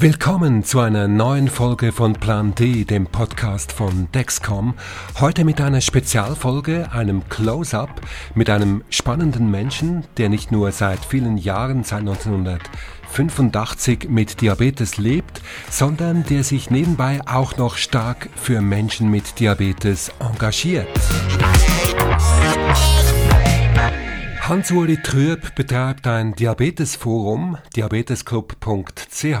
Willkommen zu einer neuen Folge von Plan D, dem Podcast von Dexcom. Heute mit einer Spezialfolge, einem Close-up mit einem spannenden Menschen, der nicht nur seit vielen Jahren, seit 1985 mit Diabetes lebt, sondern der sich nebenbei auch noch stark für Menschen mit Diabetes engagiert. Hans-Uli Trüb betreibt ein Diabetesforum, diabetesclub.ch.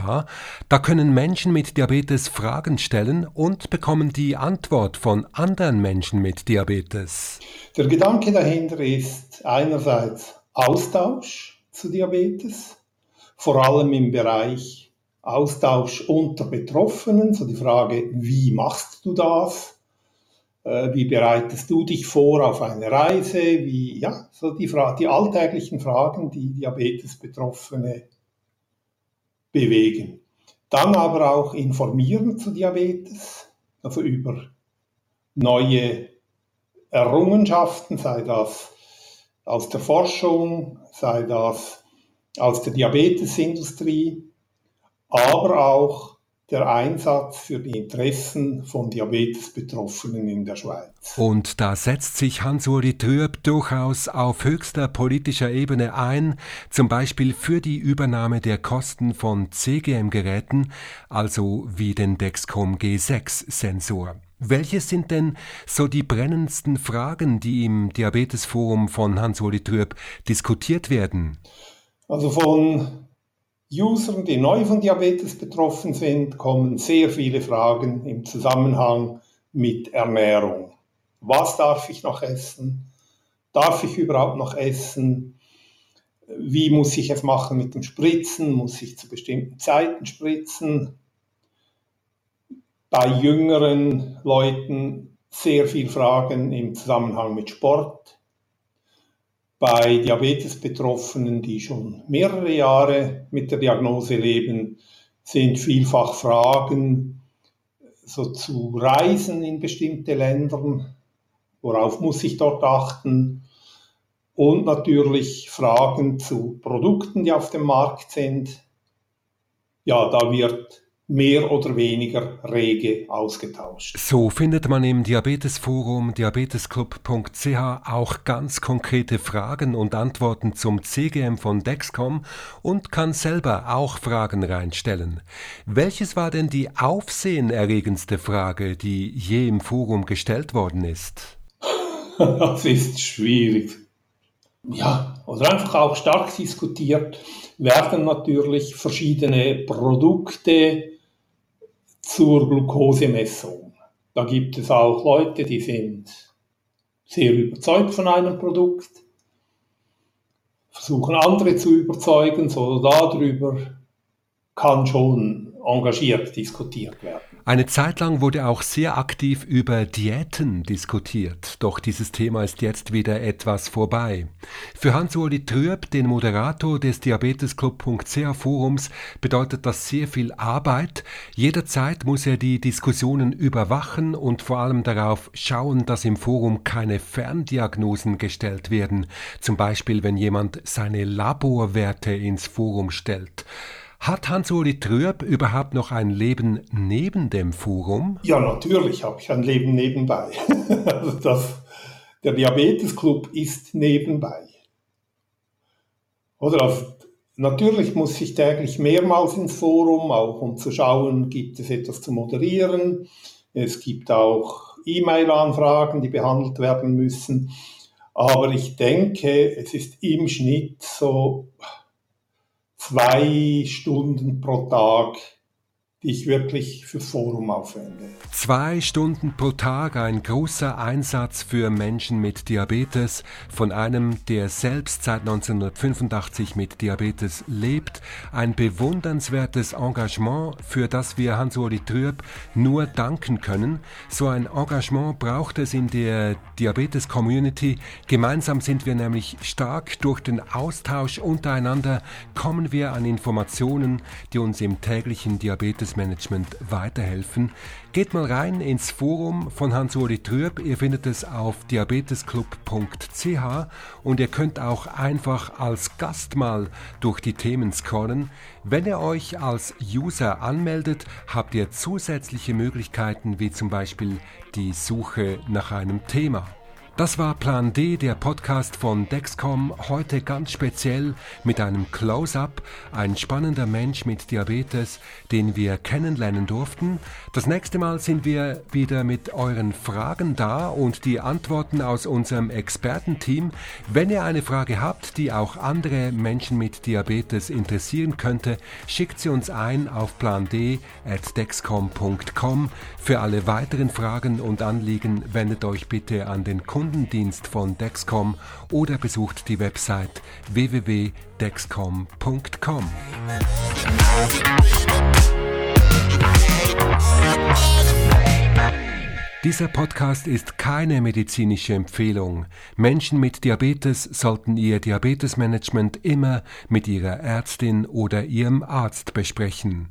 Da können Menschen mit Diabetes Fragen stellen und bekommen die Antwort von anderen Menschen mit Diabetes. Der Gedanke dahinter ist einerseits Austausch zu Diabetes, vor allem im Bereich Austausch unter Betroffenen, so die Frage, wie machst du das? Äh, wie bereitest du dich vor auf eine Reise? Wie, ja, so die, Fra die alltäglichen Fragen, die Diabetes-Betroffene bewegen. Dann aber auch informieren zu Diabetes, also über neue Errungenschaften, sei das aus der Forschung, sei das aus der Diabetesindustrie, aber auch der Einsatz für die Interessen von Diabetesbetroffenen in der Schweiz. Und da setzt sich Hans-Uri Trüb durchaus auf höchster politischer Ebene ein, zum Beispiel für die Übernahme der Kosten von CGM-Geräten, also wie den Dexcom G6-Sensor. Welche sind denn so die brennendsten Fragen, die im Diabetesforum von Hans-Uli Trüb diskutiert werden? Also von Usern, die neu von Diabetes betroffen sind, kommen sehr viele Fragen im Zusammenhang mit Ernährung. Was darf ich noch essen? Darf ich überhaupt noch essen? Wie muss ich es machen mit dem Spritzen? Muss ich zu bestimmten Zeiten spritzen? Bei jüngeren Leuten sehr viele Fragen im Zusammenhang mit Sport. Bei Diabetes-Betroffenen, die schon mehrere Jahre mit der Diagnose leben, sind vielfach Fragen so zu Reisen in bestimmte Länder, worauf muss ich dort achten und natürlich Fragen zu Produkten, die auf dem Markt sind. Ja, da wird mehr oder weniger rege ausgetauscht. So findet man im Diabetesforum diabetesclub.ch auch ganz konkrete Fragen und Antworten zum CGM von Dexcom und kann selber auch Fragen reinstellen. Welches war denn die aufsehenerregendste Frage, die je im Forum gestellt worden ist? das ist schwierig. Ja, oder einfach auch stark diskutiert werden natürlich verschiedene Produkte, zur Glukosemessung. Da gibt es auch Leute, die sind sehr überzeugt von einem Produkt, versuchen andere zu überzeugen, so darüber kann schon engagiert diskutiert werden. Eine Zeit lang wurde auch sehr aktiv über Diäten diskutiert, doch dieses Thema ist jetzt wieder etwas vorbei. Für Hans-Uli Trüb, den Moderator des Diabetesclub.ch Forums, bedeutet das sehr viel Arbeit. Jederzeit muss er die Diskussionen überwachen und vor allem darauf schauen, dass im Forum keine Ferndiagnosen gestellt werden, zum Beispiel wenn jemand seine Laborwerte ins Forum stellt. Hat Hans-Uli Trüb überhaupt noch ein Leben neben dem Forum? Ja, natürlich habe ich ein Leben nebenbei. also das, der Diabetesclub ist nebenbei. Oder also, natürlich muss ich täglich mehrmals ins Forum, auch um zu schauen, gibt es etwas zu moderieren. Es gibt auch E-Mail-Anfragen, die behandelt werden müssen. Aber ich denke, es ist im Schnitt so zwei Stunden pro Tag ich wirklich fürs Forum aufwende. Zwei Stunden pro Tag ein großer Einsatz für Menschen mit Diabetes von einem, der selbst seit 1985 mit Diabetes lebt. Ein bewundernswertes Engagement, für das wir Hans-Uli Trüb nur danken können. So ein Engagement braucht es in der Diabetes-Community. Gemeinsam sind wir nämlich stark. Durch den Austausch untereinander kommen wir an Informationen, die uns im täglichen Diabetes Diabetesmanagement weiterhelfen, geht mal rein ins Forum von Hans-Uli Trüb. Ihr findet es auf diabetesclub.ch und ihr könnt auch einfach als Gast mal durch die Themen scrollen. Wenn ihr euch als User anmeldet, habt ihr zusätzliche Möglichkeiten wie zum Beispiel die Suche nach einem Thema. Das war Plan D, der Podcast von Dexcom, heute ganz speziell mit einem Close-up, ein spannender Mensch mit Diabetes, den wir kennenlernen durften. Das nächste Mal sind wir wieder mit euren Fragen da und die Antworten aus unserem Expertenteam. Wenn ihr eine Frage habt, die auch andere Menschen mit Diabetes interessieren könnte, schickt sie uns ein auf pland.dexcom.com. Für alle weiteren Fragen und Anliegen wendet euch bitte an den Kunden Kundendienst von Dexcom oder besucht die Website www.dexcom.com. Dieser Podcast ist keine medizinische Empfehlung. Menschen mit Diabetes sollten ihr Diabetesmanagement immer mit ihrer Ärztin oder ihrem Arzt besprechen.